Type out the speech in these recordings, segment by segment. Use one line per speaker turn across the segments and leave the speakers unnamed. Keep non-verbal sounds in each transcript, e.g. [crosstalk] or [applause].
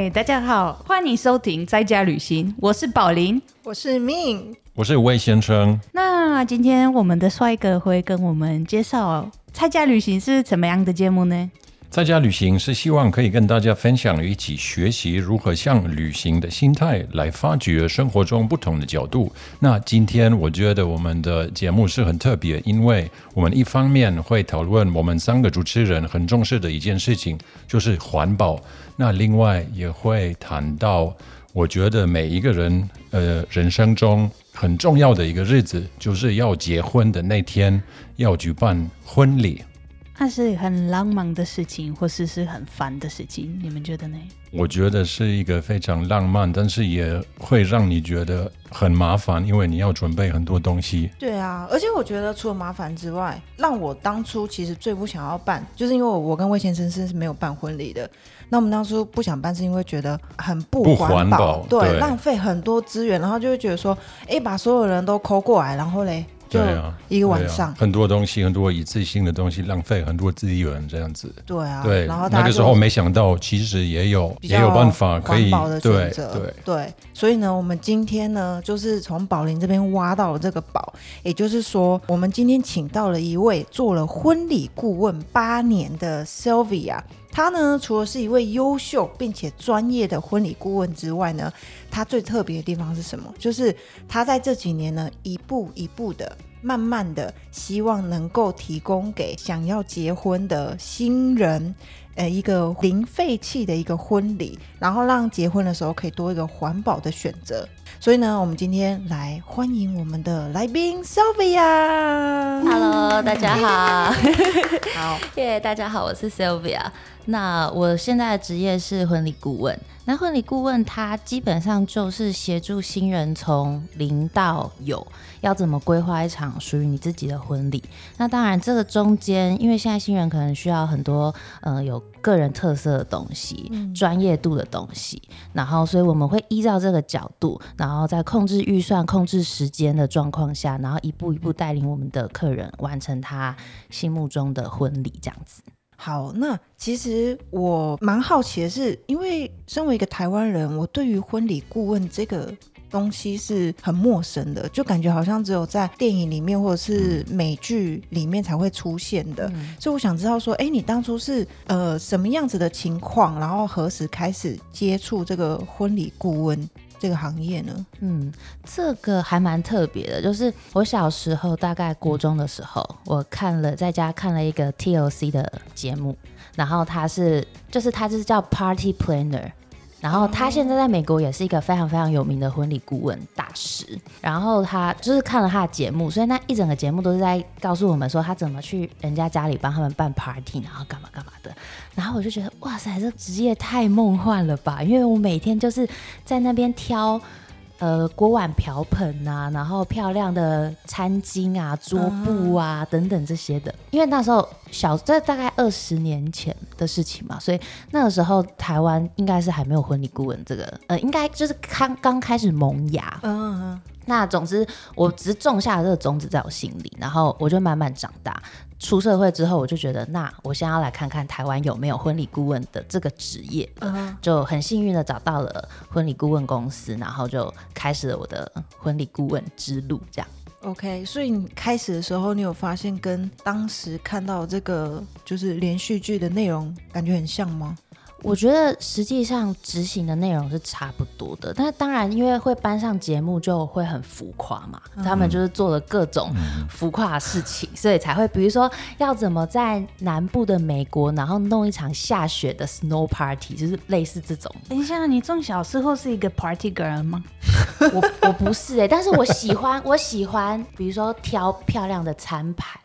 嗨，大家好，欢迎收听在家旅行，我是宝林，
我是 Min，
我是魏先生。
那今天我们的帅哥会跟我们介绍在家旅行是怎么样的节目呢？
在家旅行是希望可以跟大家分享，一起学习如何向旅行的心态来发掘生活中不同的角度。那今天我觉得我们的节目是很特别，因为我们一方面会讨论我们三个主持人很重视的一件事情，就是环保。那另外也会谈到，我觉得每一个人呃人生中很重要的一个日子，就是要结婚的那天要举办婚礼。
那是很浪漫的事情，或是是很烦的事情，你们觉得呢？
我觉得是一个非常浪漫，但是也会让你觉得很麻烦，因为你要准备很多东西。
对啊，而且我觉得除了麻烦之外，让我当初其实最不想要办，就是因为我跟魏先生是没有办婚礼的。那我们当初不想办，是因为觉得很不环保，对，浪费很多资源，然后就会觉得说，哎，把所有人都抠过来，然后嘞。对啊，一个晚上
很多东西，很多一次性的东西，浪费很多资源，这样子。
对啊，
对。
然后
那个时候没想到，其实也有也有办法可以
的选择。对对，所以呢，我们今天呢，就是从宝林这边挖到了这个宝，也就是说，我们今天请到了一位做了婚礼顾问八年的 Sylvia。他呢，除了是一位优秀并且专业的婚礼顾问之外呢，他最特别的地方是什么？就是他在这几年呢，一步一步的、慢慢的，希望能够提供给想要结婚的新人，呃，一个零废弃的一个婚礼，然后让结婚的时候可以多一个环保的选择。所以呢，我们今天来欢迎我们的来宾 Sylvia。
Hello，大家好。[laughs]
好，
耶，大家好，我是 Sylvia。那我现在的职业是婚礼顾问。那婚礼顾问他基本上就是协助新人从零到有，要怎么规划一场属于你自己的婚礼。那当然，这个中间，因为现在新人可能需要很多呃有个人特色的东西、专业度的东西，然后所以我们会依照这个角度，然后在控制预算、控制时间的状况下，然后一步一步带领我们的客人完成他心目中的婚礼，这样子。
好，那其实我蛮好奇的是，因为身为一个台湾人，我对于婚礼顾问这个东西是很陌生的，就感觉好像只有在电影里面或者是美剧里面才会出现的。所以我想知道说，哎，你当初是呃什么样子的情况，然后何时开始接触这个婚礼顾问？这个行业呢，
嗯，这个还蛮特别的。就是我小时候，大概国中的时候，我看了在家看了一个 TLC 的节目，然后他是，就是他就是叫 Party Planner。然后他现在在美国也是一个非常非常有名的婚礼顾问大师。然后他就是看了他的节目，所以那一整个节目都是在告诉我们说他怎么去人家家里帮他们办 party，然后干嘛干嘛的。然后我就觉得哇塞，这职业太梦幻了吧！因为我每天就是在那边挑。呃，锅碗瓢盆啊，然后漂亮的餐巾啊、桌布啊等等这些的，因为那时候小，这大概二十年前的事情嘛，所以那个时候台湾应该是还没有婚礼顾问这个，呃，应该就是刚刚开始萌芽。嗯嗯。那总之，我只是种下了这个种子在我心里，然后我就慢慢长大。出社会之后，我就觉得，那我先要来看看台湾有没有婚礼顾问的这个职业，嗯就很幸运的找到了婚礼顾问公司，然后就开始了我的婚礼顾问之路。这样
，OK。所以你开始的时候，你有发现跟当时看到这个就是连续剧的内容感觉很像吗？
我觉得实际上执行的内容是差不多的，但是当然因为会搬上节目就会很浮夸嘛，他们就是做了各种浮夸的事情，所以才会比如说要怎么在南部的美国，然后弄一场下雪的 snow party，就是类似这种。
等一下，你从小时候是一个 party girl 吗？
我我不是哎，但是我喜欢我喜欢，比如说挑漂亮的餐盘。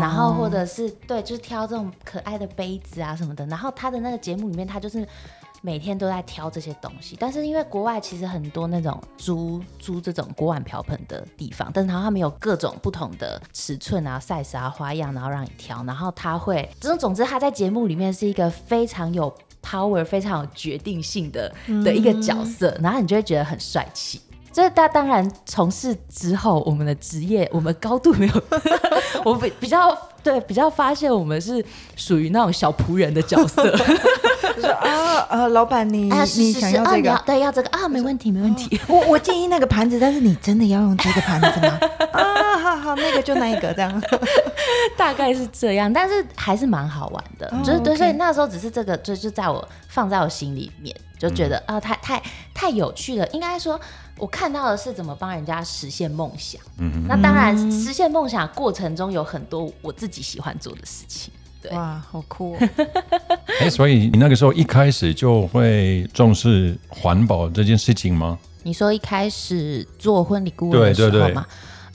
然后或者是对，就是挑这种可爱的杯子啊什么的。然后他的那个节目里面，他就是每天都在挑这些东西。但是因为国外其实很多那种租租这种锅碗瓢盆的地方，但是然后他们有各种不同的尺寸啊、size 啊、花样，然后让你挑。然后他会，这种总之他在节目里面是一个非常有 power、非常有决定性的的一个角色，然后你就会觉得很帅气。这大当然从事之后，我们的职业我们高度没有，[laughs] 我比比较对比较发现我们是属于那种小仆人的角色。
就说啊呃，老板你 [laughs]
啊，是
你想要这个
对要这个啊，没问题，没问题。[laughs]
我我建议那个盘子，但是你真的要用这个盘子吗？啊，好好，那个就那一个这样。
大概是这样，但是还是蛮好玩的，
哦
就是对所以那时候只是这个，就就在我放在我心里面，就觉得啊、太太太有趣了。应该说，我看到的是怎么帮人家实现梦想。
嗯
那当然，实现梦想过程中有很多我自己喜欢做的事情。对，
哇，好酷、哦！[laughs]
哎，所以你那个时候一开始就会重视环保这件事情吗？
你说一开始做婚礼顾问的时
对对对
候嘛，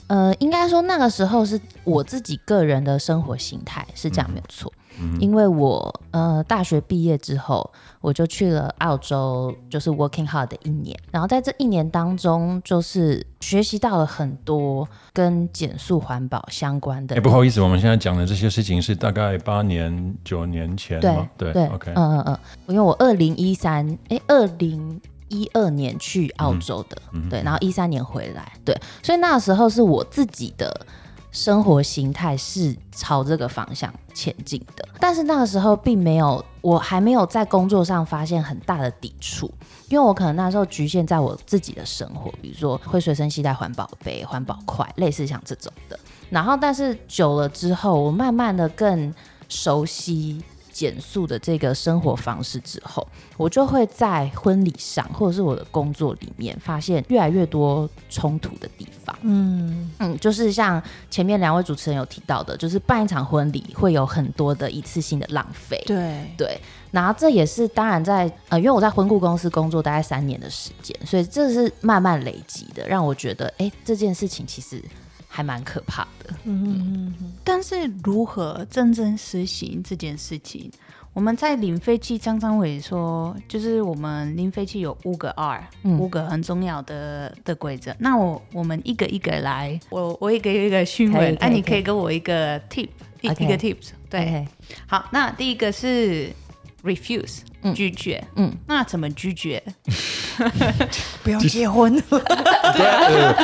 呃，应该说那个时候是我自己个人的生活形态是这样没有错，因为我呃大学毕业之后，我就去了澳洲，就是 working hard 的一年，然后在这一年当中，就是学习到了很多跟减速环保相关的
哎，不好意思，我们现在讲的这些事情是大概八年、九年前
对
吗？对
对
，OK，
嗯嗯嗯，因为我二零一三哎二零一二年去澳洲的，
嗯
对，然后一三年回来，对，所以那时候是我自己的生活形态是朝这个方向前进的，但是那个时候并没有，我还没有在工作上发现很大的抵触，因为我可能那时候局限在我自己的生活，比如说会随身携带环保杯、环保筷，类似像这种的。然后，但是久了之后，我慢慢的更熟悉减速的这个生活方式之后，我就会在婚礼上或者是我的工作里面发现越来越多冲突的地方。
嗯，
嗯，就是像前面两位主持人有提到的，就是办一场婚礼会有很多的一次性的浪费。
对，
对，然后这也是当然在呃，因为我在婚顾公司工作大概三年的时间，所以这是慢慢累积的，让我觉得哎，这件事情其实还蛮可怕的。
嗯，
但是如何真正实行这件事情？我们在领废弃，张张伟说，就是我们领废弃有五个 R，、
嗯。
五个很重要的的规则。那我我们一个一个来，我我一个一个询问，哎、你可以给我一个 tip，一一个 tips。对。好，那第一个是 refuse，、
嗯
拒绝。
嗯，
那怎么拒绝？[laughs]
不要结婚，[laughs]
对，呃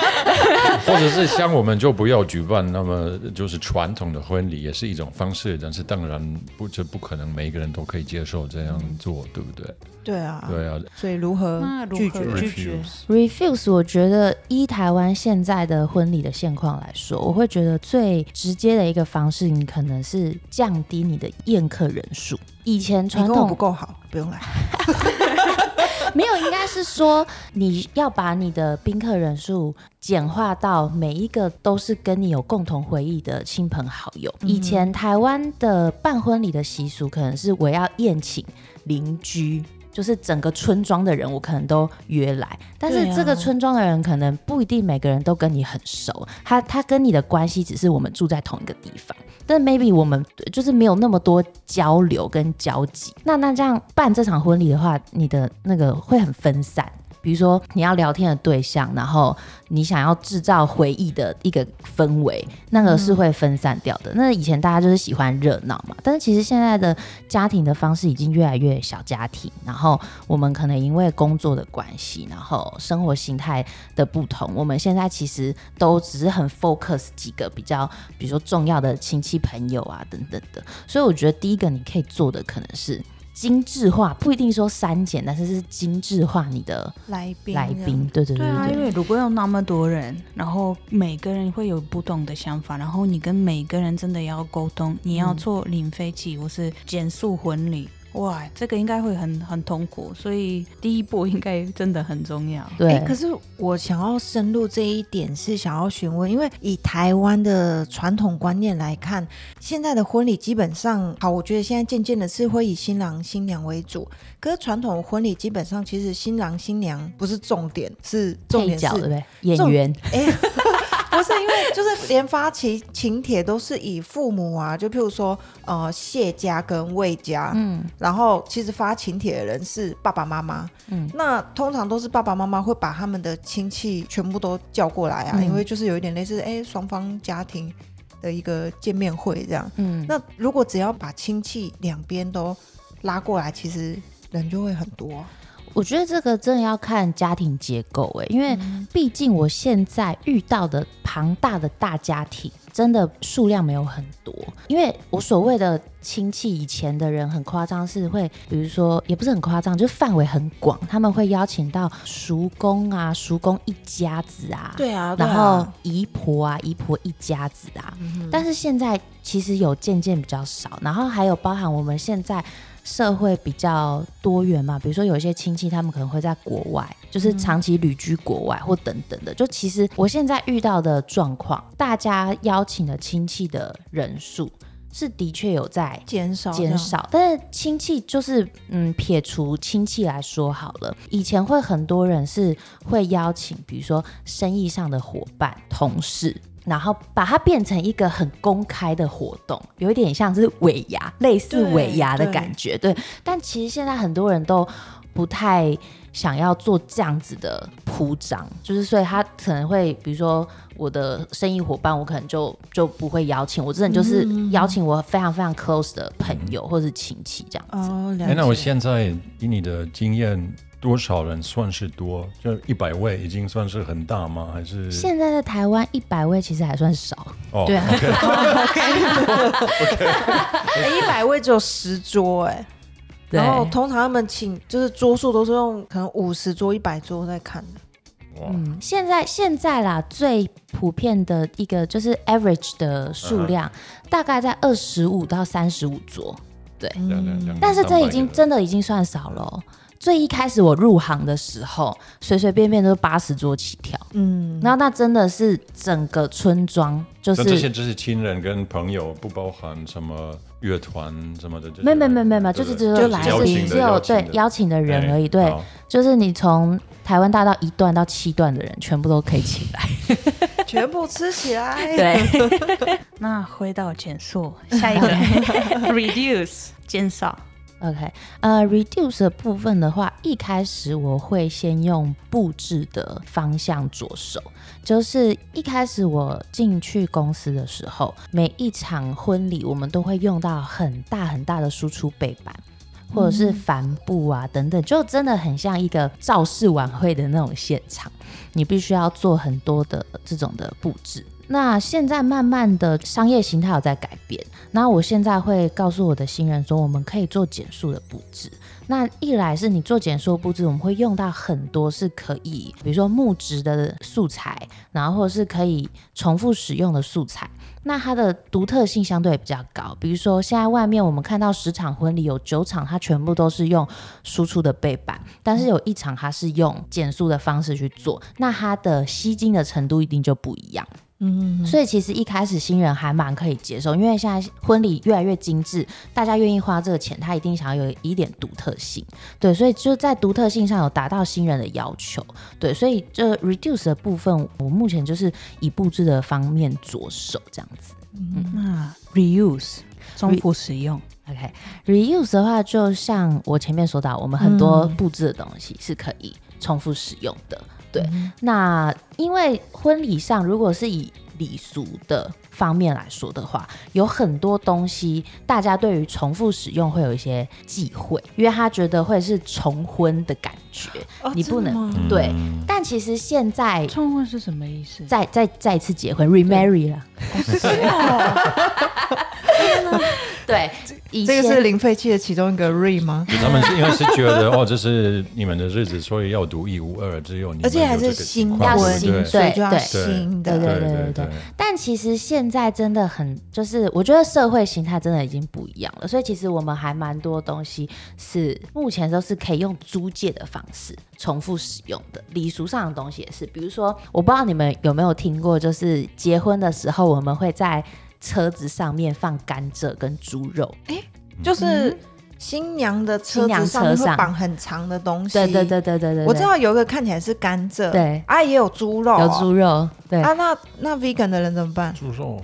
或者是像我们就不要举办那么就是传统的婚礼，也是一种方式。但是当然不，这不可能每一个人都可以接受这样做，对不对？
对啊，
对啊
所以如何
那如何
拒绝？
拒绝
？refuse，我觉得依台湾现在的婚礼的现况来说，我会觉得最直接的一个方式，你可能是降低你的宴客人数。以前传
统不
统
够好，不用来。[laughs]
没有，应该是说你要把你的宾客人数简化到每一个都是跟你有共同回忆的亲朋好友。以前台湾的办婚礼的习俗可能是我要宴请邻居。就是整个村庄的人，我可能都约来，但是这个村庄的人可能不一定每个人都跟你很熟，他他跟你的关系只是我们住在同一个地方，但 maybe 我们就是没有那么多交流跟交集。那那这样办这场婚礼的话，你的那个会很分散。比如说你要聊天的对象，然后你想要制造回忆的一个氛围，那个是会分散掉的。那以前大家就是喜欢热闹嘛，但是其实现在的家庭的方式已经越来越小家庭，然后我们可能因为工作的关系，然后生活形态的不同，我们现在其实都只是很 focus 几个比较，比如说重要的亲戚朋友啊等等的。所以我觉得第一个你可以做的可能是精致化，不一定说删减，但是是精致化你的
来宾，
来宾。对对对
对啊。因为如果有那么多人，然后每个人会有不同的想法，然后你跟每个人真的要沟通，你要做零飞起或是减速婚礼，哇，这个应该会很很痛苦，所以第一步应该真的很重要。
对，
哎、可是我想要深入这一点，是想要询问，因为以台湾的传统观念来看，现在的婚礼基本上，好，我觉得现在渐渐的是会以新郎新娘为主。可是传统婚礼基本上，其实新郎新娘不是重点，是重点
配角对不
是，
对？演
重
员，
哎、不是因为就是连发请请帖都是以父母啊，就譬如说呃谢家跟魏家，
嗯
然后其实发请帖的人是爸爸妈妈，
嗯
那通常都是爸爸妈妈会把他们的亲戚全部都叫过来啊，
嗯
因为就是有一点类似哎双方家庭的一个见面会这样。
嗯，
那如果只要把亲戚两边都拉过来，其实人就会很多啊。
我觉得这个真的要看家庭结构哎，因为毕竟我现在遇到的庞大的大家庭，真的数量没有很多，因为我所谓的亲戚以前的人很夸张，是会比如说也不是很夸张，就是范围很广，他们会邀请到叔公啊、叔公一家子啊，
对啊，
然后姨婆啊、姨婆一家子啊，但是现在其实有渐渐比较少，然后还有包含我们现在。社会比较多元嘛，比如说有一些亲戚，他们可能会在国外，就是长期旅居国外或等等的。就其实我现在遇到的状况，大家邀请的亲戚的人数是的确有在
减少
减少，但是亲戚就是嗯，撇除亲戚来说好了，以前会很多人是会邀请，比如说生意上的伙伴、同事。然后把它变成一个很公开的活动，有一点像是尾牙，类似尾牙的感觉。对，但其实现在很多人都不太想要做这样子的铺张，就是所以他可能会，比如说我的生意伙伴，我可能就就不会邀请，我真的就是邀请我非常非常 close 的朋友或是亲戚这样子。
哦，
那我现在以你的经验。多少人算是多？就一百位已经算是很大吗？还是
现在在台湾一百位其实还算少。
哦，
对啊，[laughs]
一百位只有十桌哎，然后通常他们请就是桌数都是用可能五十桌、一百桌在看的。
嗯，现在现在啦，最普遍的一个就是 average 的数量大概在二十五到三十五桌。对，但是这已经真的已经算少了。最一开始我入行的时候，随随便便都是八十桌起跳，嗯，然后那真的是整个村庄，就是
这些只是亲人跟朋友，不包含什么乐团什么的，
没没没没没，就是只有只有对邀请的人而已，对，就是你从台湾大道一段到七段的人，全部都可以起来，[laughs]
全部吃起来，
对。[laughs] 那回到减速，下一个 [laughs] reduce 减少。
OK，呃，reduce 的部分的话，一开始我会先用布置的方向着手，就是一开始我进去公司的时候，每一场婚礼我们都会用到很大很大的输出背板，或者是帆布啊等等，就真的很像一个造势晚会的那种现场，你必须要做很多的这种的布置。那现在慢慢的商业形态有在改变，那我现在会告诉我的新人说，我们可以做减速的布置。那一来是你做减速布置，我们会用到很多是可以，比如说木质的素材，然后或者是可以重复使用的素材。那它的独特性相对也比较高。比如说现在外面我们看到十场婚礼，有九场它全部都是用输出的背板，但是有一场它是用减速的方式去做，那它的吸睛的程度一定就不一样。嗯，所以其实一开始新人还蛮可以接受，因为现在婚礼越来越精致，大家愿意花这个钱，他一定想要有一点独特性，对，所以就在独特性上有达到新人的要求，对，所以这 reduce 的部分，我目前就是以布置的方面着手这样子。
嗯，那 reuse 重复使用
，OK，reuse 的话，就像我前面说到，我们很多布置的东西是可以重复使用的。对，那因为婚礼上，如果是以礼俗的方面来说的话，有很多东西大家对于重复使用会有一些忌讳，因为他觉得会是重婚的感觉，你不能对。但其实现在
重婚是什么意思？
再再再一次结婚，remarry 了。[laughs] [laughs] [laughs] 对，
这个是零废弃的其中一个 re 吗？
他们是因为是觉得哦，这是你们的日子，所以要独一无二，只有你，
而且还是新
要新，对
对新的，
对对对对对。但其实现在真的很，就是我觉得社会形态真的已经不一样了，所以其实我们还蛮多东西是目前都是可以用租借的方式重复使用的。礼俗上的东西也是，比如说，我不知道你们有没有听过，就是结婚的时候我们会在。车子上面放甘蔗跟猪肉，
哎，就是新娘的车子上面会绑很长的东西。
对对对对对对，
我知道有一个看起来是甘蔗，
对。
啊，也有猪肉，
有猪肉，对。
啊，那那 vegan 的人怎么办？
猪肉，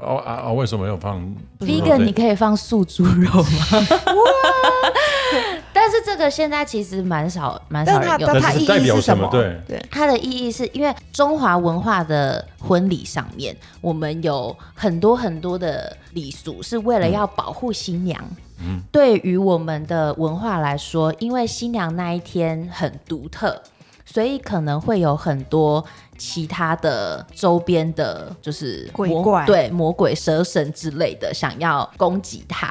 哦啊啊，为什么要放
vegan？你可以放素猪肉吗？[laughs] 但是这个现在其实蛮少蛮少人用，
它意义是什么？对。
对，
它的意义是因为中华文化的婚礼上面，我们有很多很多的礼俗，是为了要保护新娘。嗯，对于我们的文化来说，因为新娘那一天很独特，所以可能会有很多其他的周边的，就是魔
鬼怪。
对魔鬼、蛇神之类的，想要攻击他、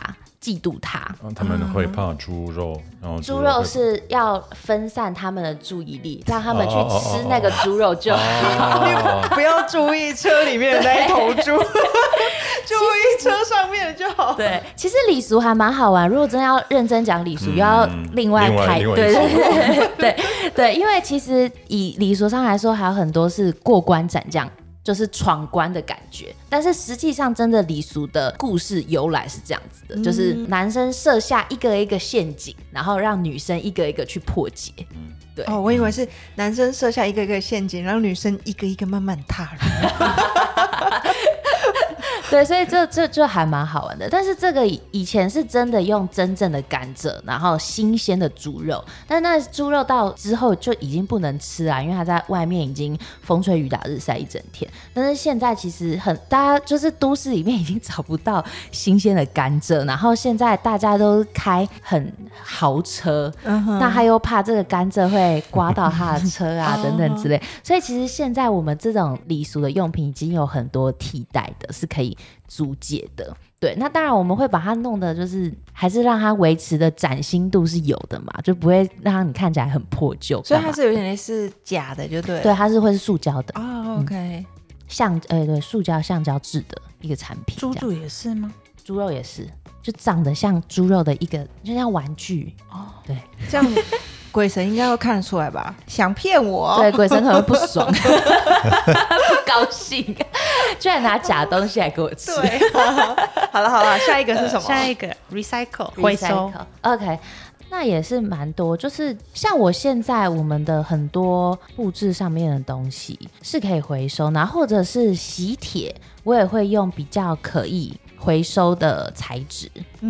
嫉妒他。
他们会怕猪肉，然后
猪肉是要分散他们的注意力，让他们去吃那个猪肉就好。
哦 [laughs]
不要注意车里面的那一头猪，[laughs] 注意车上面就好。
对，其实礼俗还蛮好玩。如果真的要认真讲礼俗，又要另外
另外
开，对对对对对，因为其实以礼俗上来说，还有很多是过关斩将。就是闯关的感觉，但是实际上真的礼俗的故事由来是这样子的，就是男生设下一个一个陷阱，然后让女生一个一个去破解。[laughs] 对
哦，我以为是男生设下一个一个陷阱，让女生一个一个慢慢踏入。[laughs]
对，所以这这就还蛮好玩的。但是这个以以前是真的用真正的甘蔗，然后新鲜的猪肉，但那猪肉到之后就已经不能吃啊，因为它在外面已经风吹雨打日晒一整天。但是现在其实很大家就是都市里面已经找不到新鲜的甘蔗，然后现在大家都开很豪车，那他又怕这个甘蔗会刮到他的车啊 [laughs] 等等之类，所以其实现在我们这种礼俗的用品已经有很多替代的，是可以租借的。对，那当然我们会把它弄的，就是还是让它维持的崭新度是有的嘛，就不会让你看起来很破旧。
所以它是有点类似假的，就对。
对，它是会是塑胶的，
哦，OK，
橡呃对，塑胶橡胶制的一个产品。
猪猪也是吗？
猪肉也是，就长得像猪肉的一个，就像玩具。哦，对，
这样鬼神应该会看得出来吧？想骗我？
对，鬼神可能会不爽，[laughs] 不高兴，居然拿假东西来给我吃。
对，[laughs] 好了好了，下一个是什么？
下一个 recycle 回收
Recycle OK，那也是蛮多，就是像我现在我们的很多布置上面的东西是可以回收，然后或者是喜帖，我也会用比较可以回收的材质，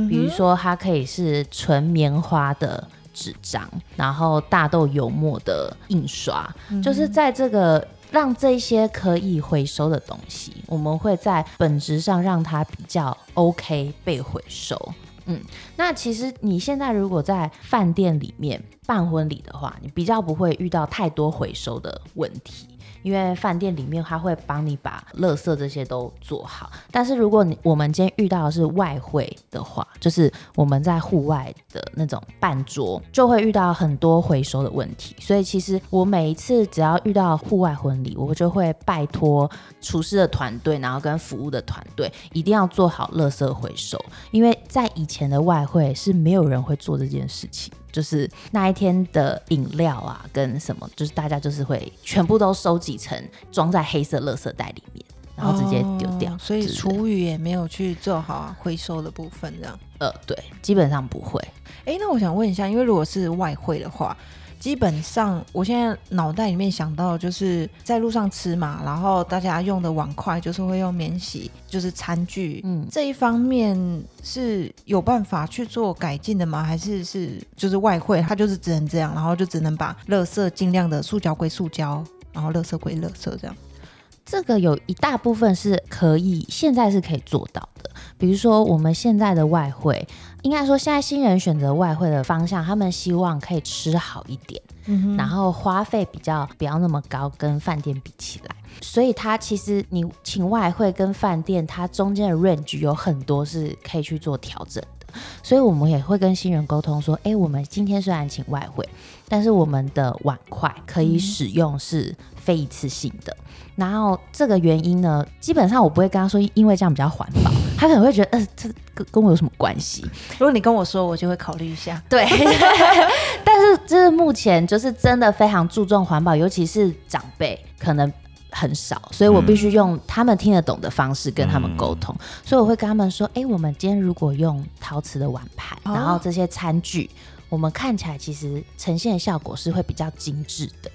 比如说它可以是纯棉花的。纸张，然后大豆油墨的印刷，就是在这个让这些可以回收的东西，我们会在本质上让它比较 OK 被回收。嗯，那其实你现在如果在饭店里面办婚礼的话，你比较不会遇到太多回收的问题。因为饭店里面他会帮你把垃圾这些都做好，但是如果你我们今天遇到的是外汇的话，就是我们在户外的那种办桌，就会遇到很多回收的问题。所以其实我每一次只要遇到户外婚礼，我就会拜托厨师的团队，然后跟服务的团队一定要做好垃圾回收，因为在以前的外汇是没有人会做这件事情。就是那一天的饮料啊，跟什么，就是大家就是会全部都收集成装在黑色垃圾袋里面，然后直接丢掉。
哦所以厨余也没有去做好回收的部分，这样。
呃，对，基本上不会。
哎，那我想问一下，因为如果是外汇的话，基本上我现在脑袋里面想到就是在路上吃嘛，然后大家用的碗筷就是会用免洗，就是餐具，
嗯
这一方面是有办法去做改进的吗？还是是就是外汇它就是只能这样，然后就只能把垃圾尽量的塑胶归塑胶，然后垃圾归垃圾这样？
这个有一大部分是可以，现在是可以做到的。比如说，我们现在的外汇，应该说现在新人选择外汇的方向，他们希望可以吃好一点，
嗯
然后花费比较不要那么高，跟饭店比起来。所以它其实你请外汇跟饭店，它中间的 range 有很多是可以去做调整的。所以我们也会跟新人沟通说，诶，我们今天虽然请外汇，但是我们的碗筷可以使用是非一次性的。然后这个原因呢，基本上我不会跟他说，因为这样比较环保，[laughs] 他可能会觉得，呃，这跟跟我有什么关系？
如果你跟我说，我就会考虑一下。[laughs]
对，[laughs] 但是这是目前就是真的非常注重环保，尤其是长辈可能很少，所以我必须用他们听得懂的方式跟他们沟通。所以我会跟他们说，哎、我们今天如果用陶瓷的碗盘，
哦。
然后这些餐具。我们看起来其实呈现的效果是会比较精致的，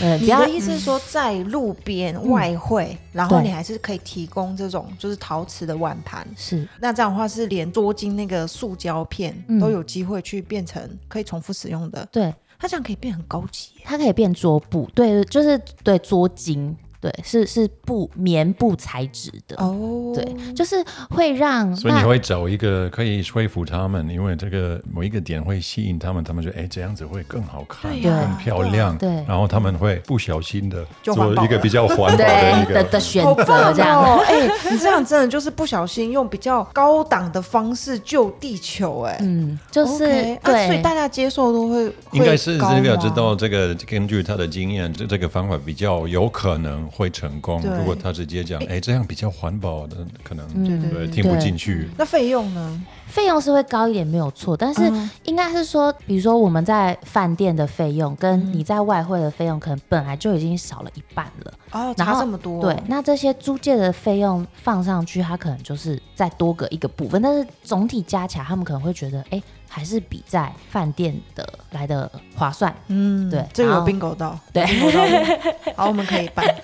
嗯，
你的意思是说，在路边外汇，然后你还是可以提供这种就是陶瓷的碗盘。
是。
那这样的话，是连桌巾那个塑胶片
嗯。
都有机会去变成可以重复使用的，
对，
它这样可以变很高级。
它可以变桌布，对，就是对桌巾，对，是是布棉布材质的。
哦，
对，就是会让
所以你会找一个可以说服他们，因为这个某一个点会吸引他们，他们就哎这样子会更好看、
对
呀
更漂亮，
对
然后他们会不小心的做一个比较环保的一个
的选择
好棒
这样。
哦！哎、你这样真的就是不小心用比较高档的方式救地球、哎、
嗯，就是对，
所以大家接受都会
应该是这个知道这个根据他的经验，这这个方法比较有可能会成功。如果他直接讲，哎，这样比较环保的，可能
嗯
对听不进去。
那费用呢？
费用是会高一点，没有错，但是
嗯
应该是说，比如说我们在饭店的费用跟你在外汇的费用，可能本来就已经少了一半了。
哦，
然后
差这么多，
对，那这些租借的费用放上去，它可能就是再多个一个部分，但是总体加起来，他们可能会觉得，哎，还是比在饭店的来的划算。
嗯，
对
这个有
然后
bingo 到，[laughs]
对
好，我们可以办。[laughs]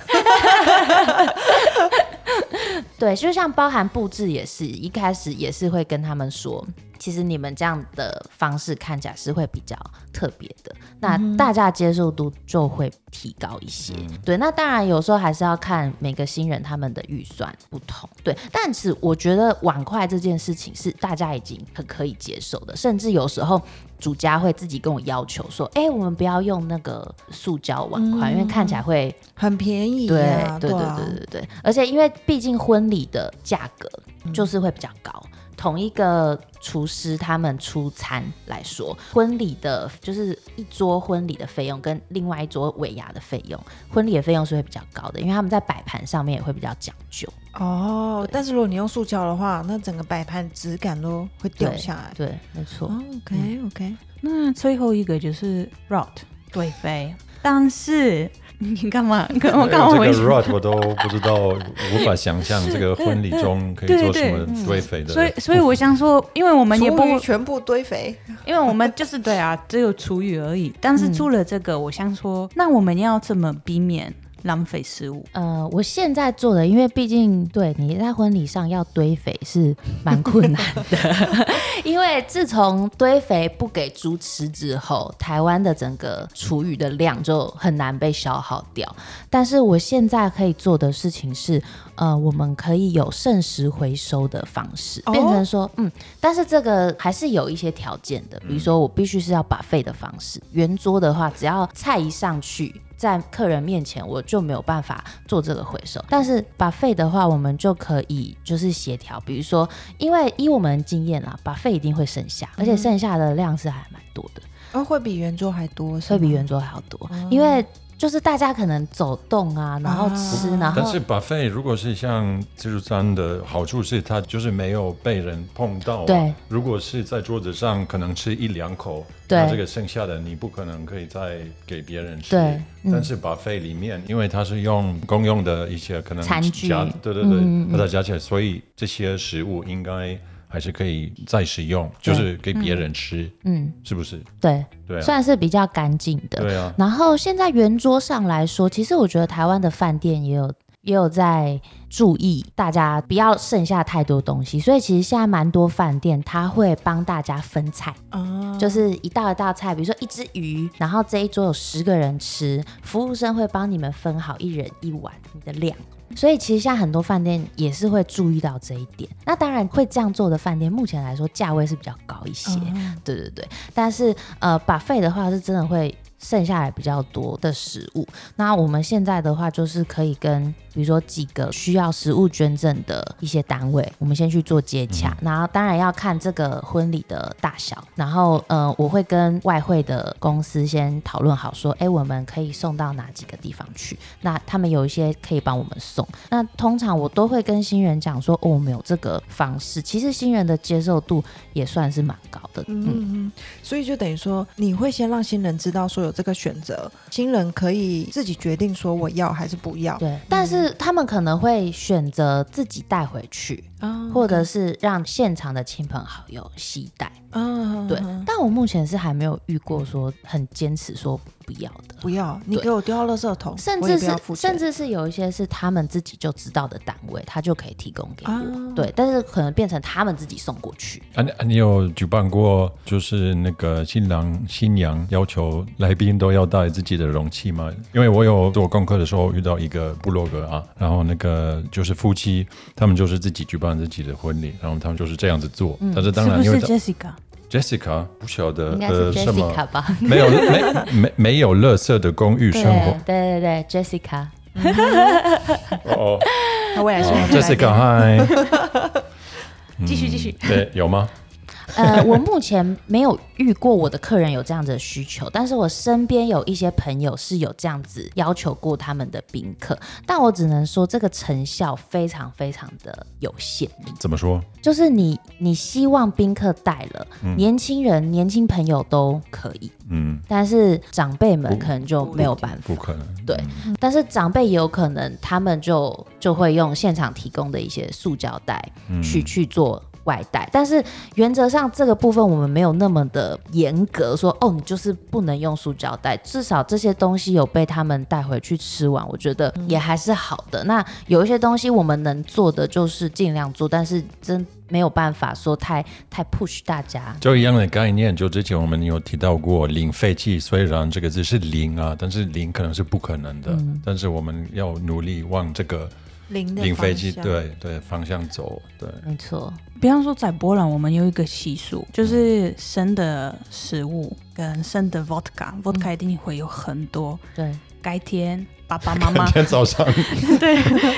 对，就像包含布置也是，一开始也是会跟他们说，其实你们这样的方式看起来是会比较特别的，那大家接受度就会提高一些。对，那当然有时候还是要看每个新人他们的预算不同。对，但是我觉得碗筷这件事情是大家已经很可以接受的，甚至有时候主家会自己跟我要求说，哎、我们不要用那个塑胶碗筷，因为看起来会
很便宜
对
呀、
对对
啊
对对对，而且因为毕竟婚礼的价格就是会比较高。同一个厨师他们出餐来说，婚礼的就是一桌婚礼的费用跟另外一桌尾牙的费用，婚礼的费用是会比较高的，因为他们在摆盘上面也会比较讲究。
哦，但是如果你用塑胶的话，那整个摆盘质感都会掉下来。
对，没错。
哦，OK OK，
那最后一个就是 rot 对飞，但是你干嘛？[laughs] 干嘛干嘛
这个？rot 我都不知道，无法想象这个婚礼中可以做什么堆肥的。
所以，所以我想说，因为我们也不
全部堆肥。
因为我们就是对啊，只有厨余而已。但是做了这个，我想说，那我们要怎么避免浪费食物？
呃，我现在做的，因为毕竟对你在婚礼上要堆肥是蛮困难的，[laughs] 因为自从堆肥不给猪吃之后，台湾的整个厨余的量就很难被消耗掉。但是我现在可以做的事情是，呃，我们可以有剩食回收的方式，
哦
变成说，嗯，但是这个还是有一些条件的，比如说我必须是要把费的方式，圆桌的话，只要菜一上去。在客人面前，我就没有办法做这个回收。但是把费的话，我们就可以就是协调，比如说，因为依我们经验啦，把费一定会剩下，而且剩下的量是还蛮多的，
哦，会比圆桌还多，
会比圆桌还要多，因为就是大家可能走动啊，然后吃，
啊。
然后
但是 buffet 如果是像自助餐的好处是，它就是没有被人碰到、啊。
对，
如果是在桌子上可能吃一两口，
对。
那这个剩下的你不可能可以再给别人吃。
对嗯。
但是 buffet 里面，因为它是用公用的一些可能
餐具。
加对对对，
嗯嗯嗯。
把它加起来，所以这些食物应该还是可以再使用，就是给别人吃，
嗯，
是不是？
对，
对啊，
算是比较干净的。
对啊。
然后现在圆桌上来说，其实我觉得台湾的饭店也有也有在注意大家不要剩下太多东西，所以其实现在蛮多饭店他会帮大家分菜，
啊，
就是一道一道菜，比如说一只鱼，然后这一桌有十个人吃，服务生会帮你们分好一人一碗你的量。所以其实现在很多饭店也是会注意到这一点。那当然会这样做的饭店，目前来说价位是比较高一些。对对对，但是呃，把费的话是真的会剩下来比较多的食物。那我们现在的话，就是可以跟比如说几个需要食物捐赠的一些单位，我们先去做接洽。然后当然要看这个婚礼的大小，然后呃，我会跟外汇的公司先讨论好，说，哎，我们可以送到哪几个地方去？那他们有一些可以帮我们送。那通常我都会跟新人讲说，哦，我们有这个方式。其实新人的接受度也算是蛮高的。嗯
嗯嗯，所以就等于说，你会先让新人知道说有这个选择，新人可以自己决定说我要还是不要。
对，但是他们可能会选择自己带回去，
啊
或者是让现场的亲朋好友携带。
啊，
对，但我目前是还没有遇过说很坚持说不要的。
不要，你给我丢到垃圾桶，
甚至是甚至是有一些是他们自己就知道的单位，他就可以提供给我。
啊
对，但是可能变成他们自己送过去。
啊，你啊你有举办过就是那个新郎新娘要求来宾都要带自己的容器吗？因为我有做功课的时候遇到一个部落格啊，然后那个就是夫妻，他们就是自己举办自己的婚礼，然后他们就是这样子做。但是当
是不是
然因为他 Jessica？Jessica 不晓得
应该是
呃什么
Jessica 吧？[laughs]
没有没没没有乐色的公寓生活
对对对，Jessica。[laughs]
哦
我的来宾
，Jessica 嗨，[laughs]
继续继续。
对，有吗？[laughs]
呃，我目前没有遇过我的客人有这样子的需求，但是我身边有一些朋友是有这样子要求过他们的宾客，但我只能说这个成效非常非常的有限。
怎么说？
就是你你希望宾客带了，年轻人、年轻朋友都可以，
嗯，
但是长辈们可能就没有办法
不。可能。
对，但是长辈也有可能，他们就就会用现场提供的一些塑胶袋去、去做外带，但是原则上这个部分我们没有那么的严格说，哦，你就是不能用塑胶袋，至少这些东西有被他们带回去吃完，我觉得也还是好的。那有一些东西我们能做的就是尽量做，但是真没有办法说太太 push 大家。
就一样的概念，就之前我们有提到过零废弃，虽然这个字是零啊，但是零可能是不可能的，但是我们要努力往这个
零的方向，
对对方向走，对，
没错，
比方说在波兰，我们有一个习俗，就是生的食物跟生的 vodka，vodka 一定会有很多。
对，
改天爸爸妈妈 [laughs]
隔天早上，
对，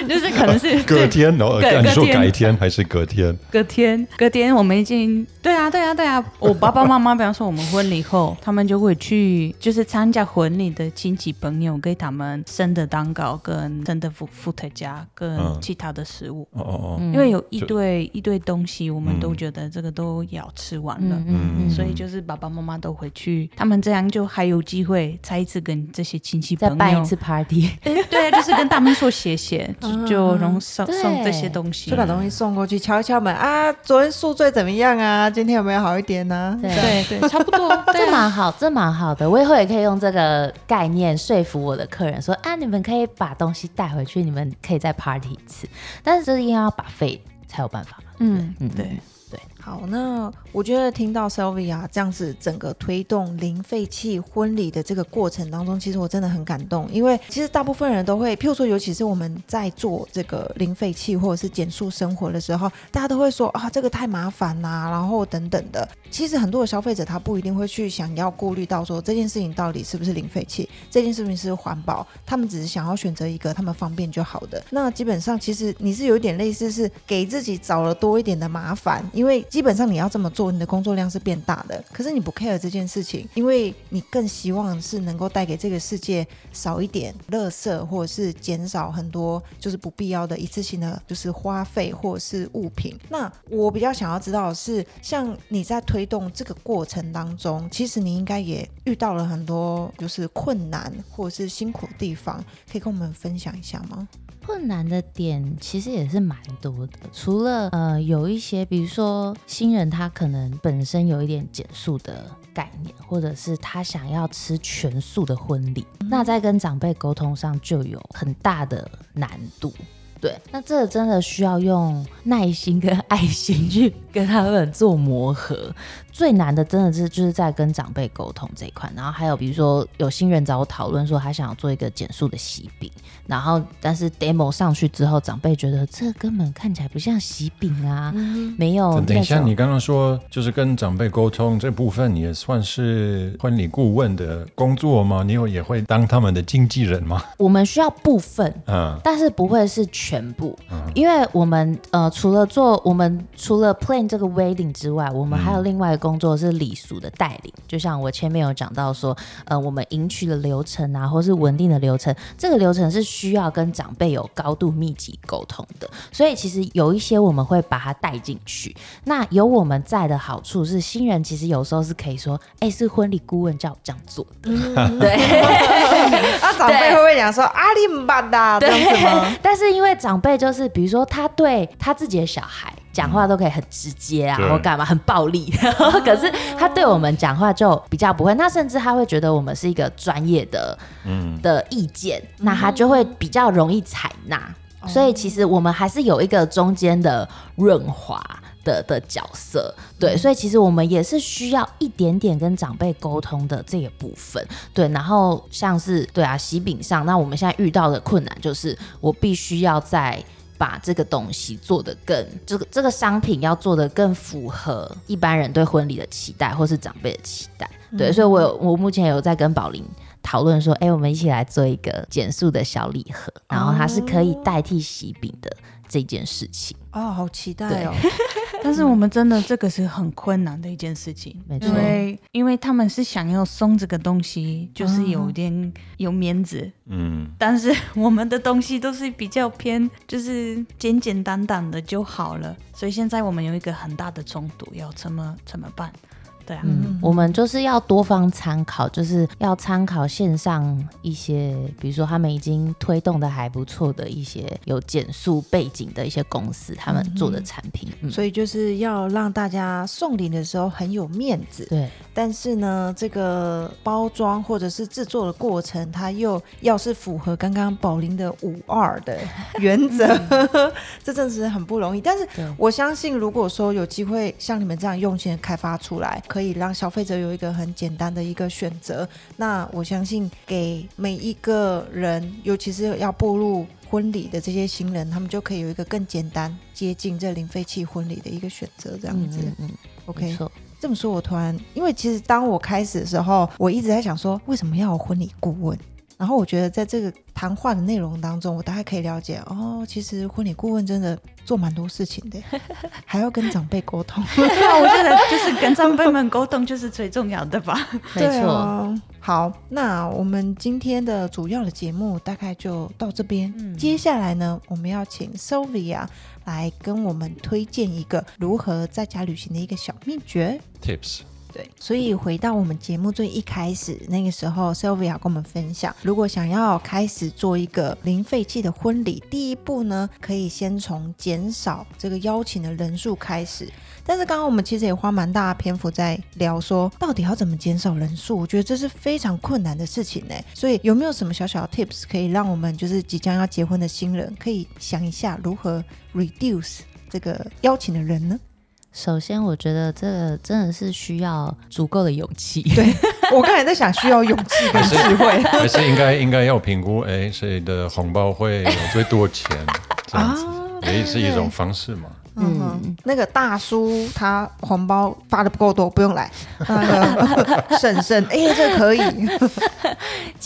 就是可能是 [laughs]
隔天哦，
隔
你说改天还是隔天？
隔天，隔天我们已经对啊，对啊，对啊。我爸爸妈妈，比方说我们婚礼后，他们就会去，就是参加婚礼的亲戚朋友给他们生的蛋糕跟生的伏伏特加跟
嗯
其他的食物，
哦哦
哦
因为有一
就
堆一堆东西，我们
嗯
都觉得这个都要吃完了。
嗯
所以就是爸爸妈妈都回去，他们这样就还有机会再一次跟这些亲戚朋友
再办一次 party。
对啊，就是跟他们说谢谢，就就然后送
对
送这些东西
就。把东西送过去，敲一敲门啊，昨天宿醉怎么样啊？今天有没有好一点呢、
对
对对，差不多。[laughs] 对
这
啊
蛮好，这蛮好的。我以后也可以用这个概念说服我的客人说啊，你们可以把东西带回去，你们可以再 party 一次，但是这一定要把费才有办法嘛。
嗯
嗯
对。
好，那我觉得听到 Sylvia 这样子整个推动零废弃婚礼的这个过程当中，其实我真的很感动，因为其实大部分人都会，譬如说，尤其是我们在做这个零废弃或者是减速生活的时候，大家都会说啊，这个太麻烦啦，然后等等的。其实很多的消费者他不一定会去想要顾虑到说这件事情到底是不是零废弃，这件事情是环保，他们只是想要选择一个他们方便就好的。那基本上其实你是有一点类似是给自己找了多一点的麻烦，因为基本上你要这么做，你的工作量是变大的，可是你不 care 这件事情，因为你更希望是能够带给这个世界少一点垃圾，或者是减少很多就是不必要的一次性的就是花费或者是物品。那我比较想要知道的是，像你在推动这个过程当中，其实你应该也遇到了很多就是困难或者是辛苦的地方，可以跟我们分享一下吗？
困难的点其实也是蛮多的，除了呃有一些，比如说新人他可能本身有一点减速的概念，或者是他想要吃全素的婚礼，那在跟长辈沟通上就有很大的难度。对，那这个真的需要用耐心跟爱心去跟他们做磨合。最难的真的是就是在跟长辈沟通这一块，然后还有比如说有新人找我讨论说他想要做一个减速的喜饼，然后但是 demo 上去之后，长辈觉得这根本看起来不像喜饼啊，没有
等一下，你刚刚说就是跟长辈沟通这部分，也算是婚礼顾问的工作吗？你有也会当他们的经纪人吗？
我们需要部分
嗯，
但是不会是全部，因为我们呃除了做我们除了 plan 这个 wedding 之外，我们还有另外一个工作是礼俗的带领。就像我前面有讲到说，呃，我们迎娶的流程啊，或是稳定的流程，这个流程是需要跟长辈有高度密集沟通的。所以其实有一些我们会把它带进去。那有我们在的好处是，新人其实有时候是可以说，哎、是婚礼顾问叫我这样做的，对。[laughs]
啊，长辈会不会讲说阿里姆巴达这样子吗？[laughs]
但是因为长辈就是，比如说他对他自己的小孩讲话都可以很直接啊，或干嘛很暴力，[laughs] 可是他对我们讲话就比较不会，那甚至他会觉得我们是一个专业的
嗯，
的意见，那他就会比较容易采纳。
哦。
所以其实我们还是有一个中间的润滑的的角色，对，所以其实我们也是需要一点点跟长辈沟通的这个部分，对，然后像是对啊喜饼上，那我们现在遇到的困难就是我必须要在。把这个东西做得更，这个这个商品要做得更符合一般人对婚礼的期待，或是长辈的期待。对，所以我有我目前有在跟宝林讨论说，哎、我们一起来做一个减速的小礼盒，然后它是可以代替喜饼的这件事情。
哦，好期待哦！[laughs]
但是我们真的这个是很困难的一件事情，
没错
因为因为他们是想要送这个东西，就是有点有面子，
嗯，
但是我们的东西都是比较偏，就是简简单单的就好了，所以现在我们有一个很大的冲突，要怎么怎么办？对啊，
嗯，我们就是要多方参考，就是要参考线上一些，比如说他们已经推动的还不错的一些有减速背景的一些公司，他们做的产品。嗯，
所以就是要让大家送礼的时候很有面子，
对，
但是呢，这个包装或者是制作的过程，它又要是符合刚刚宝林的五二的 [laughs] 原则，[laughs] 这真的是很不容易。但是我相信，如果说有机会像你们这样用心开发出来，可以让消费者有一个很简单的一个选择，那我相信给每一个人，尤其是要步入婚礼的这些新人，他们就可以有一个更简单接近这零废弃婚礼的一个选择，这样子。
嗯嗯嗯
，OK，这么说，我突然，因为其实当我开始的时候，我一直在想说，为什么要有婚礼顾问？然后我觉得在这个谈话的内容当中，我大概可以了解，哦，其实婚礼顾问真的做蛮多事情的，[laughs] 还要跟长辈沟通。[laughs]
那我觉得就是跟长辈们沟通就是最重要的吧。[laughs]
没
对
错。
啊好，那我们今天的主要的节目大概就到这边。
嗯
接下来呢，我们要请 Sylvia 来跟我们推荐一个如何在家旅行的一个小秘诀。
tips。
对，所以回到我们节目最一开始那个时候，Sylvia 跟我们分享，如果想要开始做一个零废弃的婚礼，第一步呢，可以先从减少这个邀请的人数开始。但是刚刚我们其实也花蛮大的篇幅在聊说，到底要怎么减少人数？我觉得这是非常困难的事情呢。所以有没有什么小小的 tips 可以让我们就是即将要结婚的新人可以想一下如何 reduce 这个邀请的人呢？
首先，我觉得这个真的是需要足够的勇气。
对我刚才在想，需要勇气跟智慧。
还是应该应该要评估，哎，谁的红包会有最多钱，这样子
啊
也是一种方式嘛。
嗯，那个大叔他红包发的不够多，不用来。那个 [laughs] 婶婶，哎、这可以。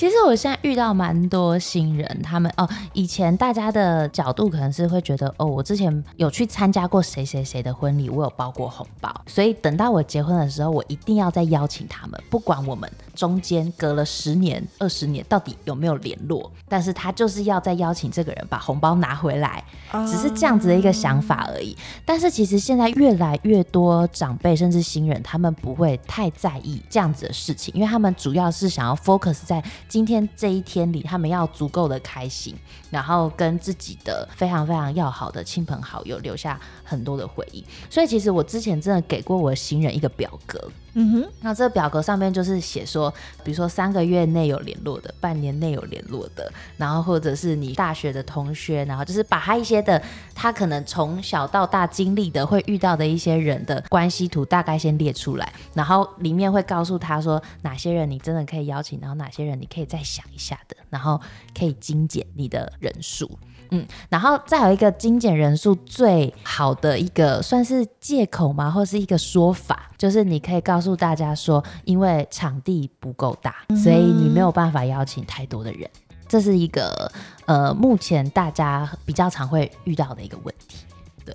其实我现在遇到蛮多新人，他们哦，以前大家的角度可能是会觉得，哦，我之前有去参加过谁谁谁的婚礼，我有包过红包，所以等到我结婚的时候，我一定要再邀请他们，不管我们中间隔了十年、二十年，到底有没有联络，但是他就是要再邀请这个人把红包拿回来，只是这样子的一个想法而已。但是其实现在越来越多长辈甚至新人，他们不会太在意这样子的事情，因为他们主要是想要 focus 在今天这一天里，他们要足够的开心，然后跟自己的非常非常要好的亲朋好友留下很多的回忆。所以其实我之前真的给过我的新人一个表格，
嗯哼，
那这个表格上面就是写说，比如说三个月内有联络的，半年内有联络的，然后或者是你大学的同学，然后就是把他一些的他可能从小到大经历的会遇到的一些人的关系图大概先列出来，然后里面会告诉他说哪些人你真的可以邀请，然后哪些人你可以再想一下的，然后可以精简你的人数。嗯，然后再有一个精简人数最好的一个算是借口吗，或是一个说法，就是你可以告诉大家说，因为场地不够大，所以你没有办法邀请太多的人。这是一个呃，目前大家比较常会遇到的一个问题。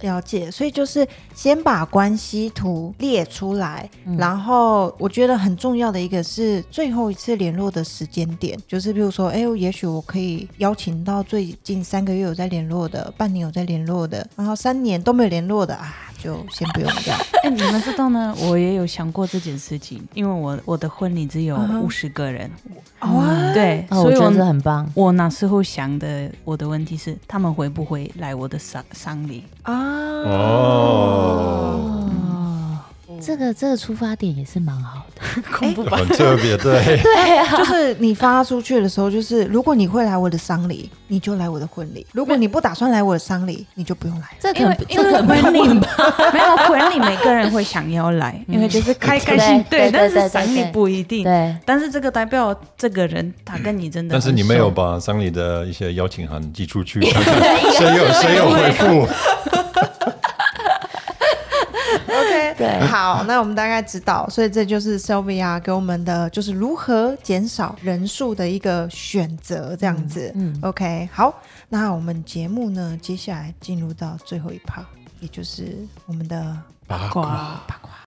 了解。所以就是先把关系图列出来，
嗯
然后我觉得很重要的一个是最后一次联络的时间点，就是比如说，哎，也许我可以邀请到最近三个月有在联络的，半年有在联络的，然后三年都没有联络的啊。就先不用这样。
哎、你们知道呢？我也有想过这件事情，因为我我的婚礼只有五十个人，
哇，
对，
哦，我觉
所以我
得这很棒。
我那时候想的，我的问题是，他们会不会来我的丧丧礼？
啊，
哦，
哦，这个这个出发点也是蛮好的。[laughs]
恐怖吧？
很特别，对，[laughs]
对啊，
就是你发出去的时候，就是如果你会来我的丧礼，你就来我的婚礼；如果你不打算来我的丧礼，你就不用来。
这可这可能
婚礼
吧？[laughs]
没有婚礼，每个人会想要来，因为就是开开心，
对
但是丧礼不一定。
对，
但是这个代表这个人他跟你真的，
但是你没有把丧礼的一些邀请函寄出去，谁有谁有回复。
OK，
对 [laughs]
好，那我们大概知道，所以这就是 Sylvia 给我们的就是如何减少人数的一个选择，这样子。
嗯
OK，好，那我们节目呢，接下来进入到最后一 part，也就是我们的
八
卦
八卦。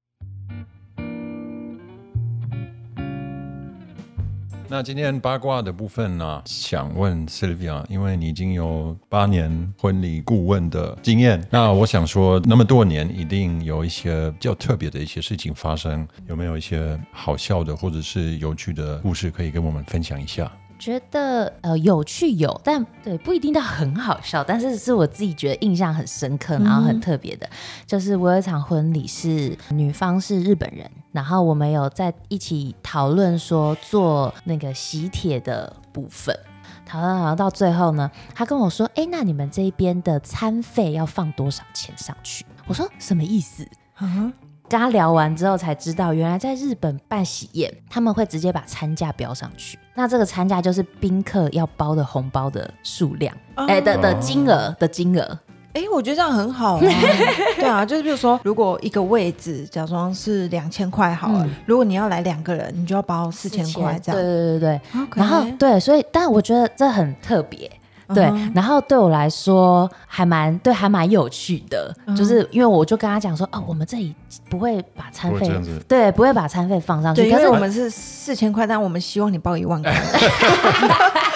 那今天八卦的部分呢，想问 Sylvia，因为你已经有八年婚礼顾问的经验，那我想说，那么多年一定有一些比较特别的一些事情发生，有没有一些好笑的或者是有趣的故事可以跟我们分享一下？
觉得呃有趣有，但对不一定到很好笑，但是是我自己觉得印象很深刻，然后很特别的，就是我有一场婚礼是女方是日本人，然后我们有在一起讨论说做那个喜帖的部分。讨论讨论到最后呢，他跟我说：“哎，那你们这边的餐费要放多少钱上去？”我说：“什么意思？”
嗯
跟他聊完之后才知道，原来在日本办喜宴，他们会直接把餐价标上去。那这个餐价就是宾客要包的红包的数量，
哼，
哎、的的
哦
金额的金额。
哎、我觉得这样很好啊。[laughs] 对啊，就是比如说，如果一个位置假装是两千块好了，
嗯
如果你要来两个人，你就要包四千块这样。
对对对然后对，所以但我觉得这很特别。对然后对我来说还蛮对，还蛮有趣的，
嗯
就是因为我就跟他讲说，哦，我们这里不会把餐费对，不会把餐费放上去，可是
我们是四千块，但我们希望你包一万块。[laughs] [laughs]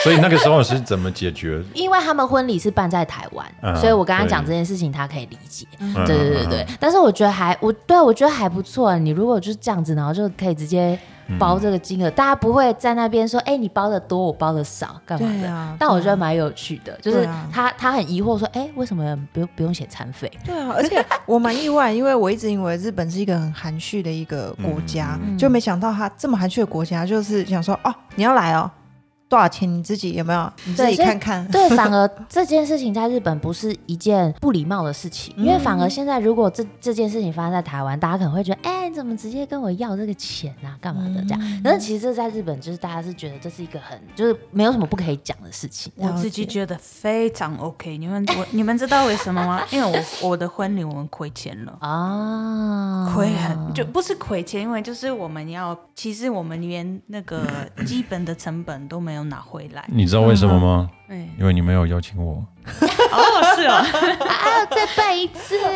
[laughs]
所以那个时候是怎么解决？
因为他们婚礼是办在台湾，
嗯
所以我跟他讲这件事情，他可以理解。
嗯
对对对对，但是我觉得还我对我觉得还不错。你如果就是这样子，然后就可以直接包这个金额，大家不会在那边说，哎、你包的多，我包的少，干嘛的？
啊
但我觉得蛮有趣的，就是
对啊
他他很疑惑说，哎、为什么不用不用写餐费？
对啊，而且我蛮意外，因为我一直以为日本是一个很含蓄的一个国家，
嗯
就没想到他这么含蓄的国家，就是想说哦，你要来哦，多少钱你自己有没有？你自己看看。
对，反而这件事情在日本不是一件不礼貌的事情，因为反而现在如果这这件事情发生在台湾，大家可能会觉得，哎、你怎么直接跟我要这个钱啊，干嘛的这样？但是其实这在日本就是大家是觉得这是一个很就是没有什么不可以讲的事情。
我自己觉得非常 OK。你们 [laughs] 我你们知道为什么吗？因为我我的婚礼我们亏钱了。
啊，
亏很就不是亏钱，因为就是我们要，其实我们连那个基本的成本都没有拿回来。
你知道为什么吗？
对，
因为你没有邀请我。
哦，是哦，[laughs]
啊，再办一次。[laughs]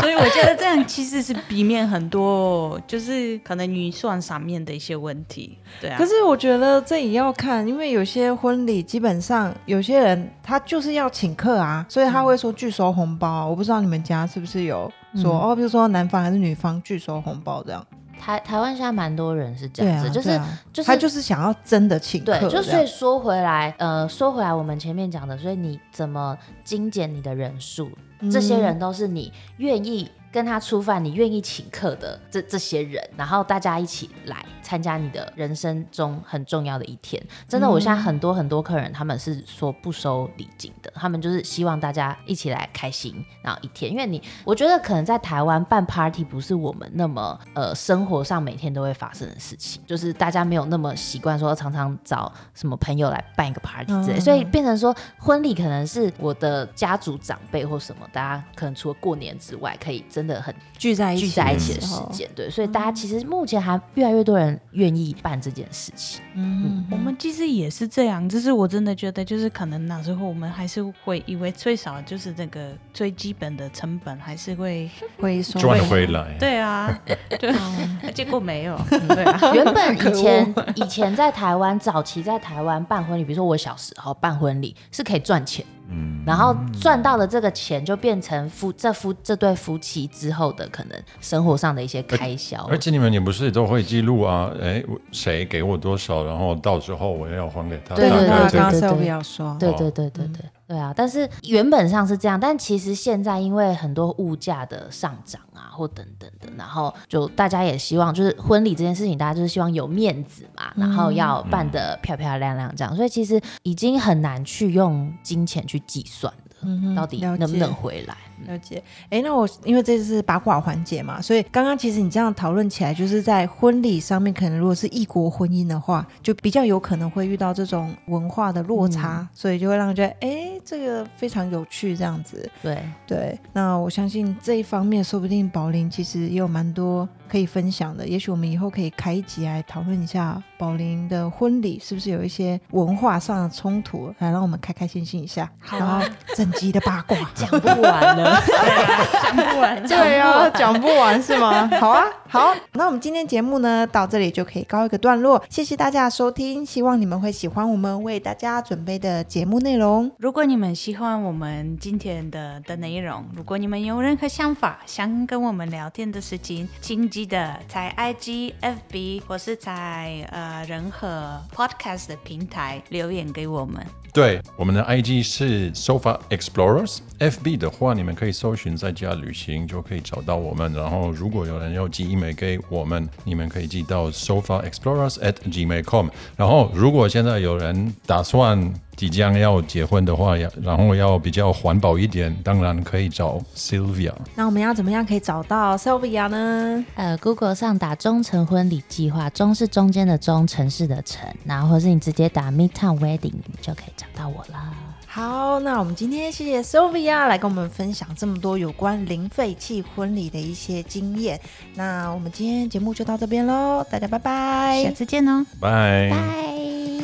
所以我觉得这样其实是避免很多，就是可能预算上面的一些问题。对啊，
可是我觉得这也要看，因为有些婚礼基本上有些人他就是要请客啊，所以他会说拒收红包啊、我不知道你们家是不是有说、
嗯
哦，比如说男方还是女方拒收红包这样。
台台湾现在蛮多人是这样子，就是、
啊
就是
他就是想要真的请客
对，就所以说回来，呃，说回来，我们前面讲的，所以你怎么精简你的人数，这些人都是你愿意跟他吃饭，你愿意请客的这这些人，然后大家一起来参加你的人生中很重要的一天。真的，我现在很多很多客人，他们是说不收礼金的，他们就是希望大家一起来开心，然后一天。因为你，我觉得可能在台湾办 party 不是我们那么呃生活上每天都会发生的事情，就是大家没有那么习惯说常常找什么朋友来办一个 party 之类，
嗯
所以变成说婚礼可能是我的家族长辈或什么，大家可能除了过年之外，可以真的很
聚在一起
聚在一起的
时
间，对，所以大家其实目前还越来越多人愿意办这件事情。
嗯，
我们其实也是这样，就是我真的觉得，就是可能那时候我们还是会以为最少就是那个最基本的成本还是会，
会收
赚回来。
对啊，[laughs] 对，结果没有，[laughs] 对啊，
原本以前以前在台湾早期在台湾办婚礼，比如说我小时候办婚礼是可以赚钱，
嗯，
然后赚到的这个钱就变成夫这夫这对夫妻之后的可能生活上的一些开销。
而且你们也不是都会记录啊？哎，谁给我多少，然后到时候我要还给他。
对对
对刚刚
对对
Sylvia 说，
对对对对对对啊！但是原本上是这样，但其实现在因为很多物价的上涨啊，或等等的，然后就大家也希望就是婚礼这件事情，大家就是希望有面子嘛，然后要办得漂漂亮亮这样，所以其实已经很难去用金钱去计算了，
嗯
到底能不能回来？
了解，哎，那我因为这是八卦环节嘛，所以刚刚其实你这样讨论起来，就是在婚礼上面，可能如果是异国婚姻的话，就比较有可能会遇到这种文化的落差，所以就会让人觉得，哎，这个非常有趣，这样子。
对，
对，那我相信这一方面，说不定宝林其实也有蛮多可以分享的。也许我们以后可以开一集来讨论一下宝林的婚礼是不是有一些文化上的冲突，来让我们开开心心一下。好啊，整集的八卦。
讲不完了。[laughs]
讲不完，
对啊，讲不完是吗？好啊，好，那我们今天节目呢到这里就可以告一个段落，谢谢大家收听，希望你们会喜欢我们为大家准备的节目内容。
如果你们喜欢我们今天的的内容，如果你们有任何想法想跟我们聊天的事情，请记得在 IG、FB 或是在呃任何 Podcast 的平台留言给我们。
对，我们的 IG 是 Sofa Explorers，FB 的话，你们可以搜寻在家旅行就可以找到我们。然后，如果有人要寄 email 给我们，你们可以寄到 Sofa Explorers at gmail.com。然后，如果现在有人打算即将要结婚的话，要然后要比较环保一点，当然可以找 Sylvia。
那我们要怎么样可以找到 Sylvia 呢？
呃，Google 上打“忠诚婚礼计划”，忠是中间的忠，城市的城，然后或是你直接打 Midtown Wedding 就可以找到我了。
好，那我们今天谢谢 Sylvia 来跟我们分享这么多有关零废弃婚礼的一些经验。那我们今天节目就到这边喽，大家拜拜，
下次见哦。
拜。
拜。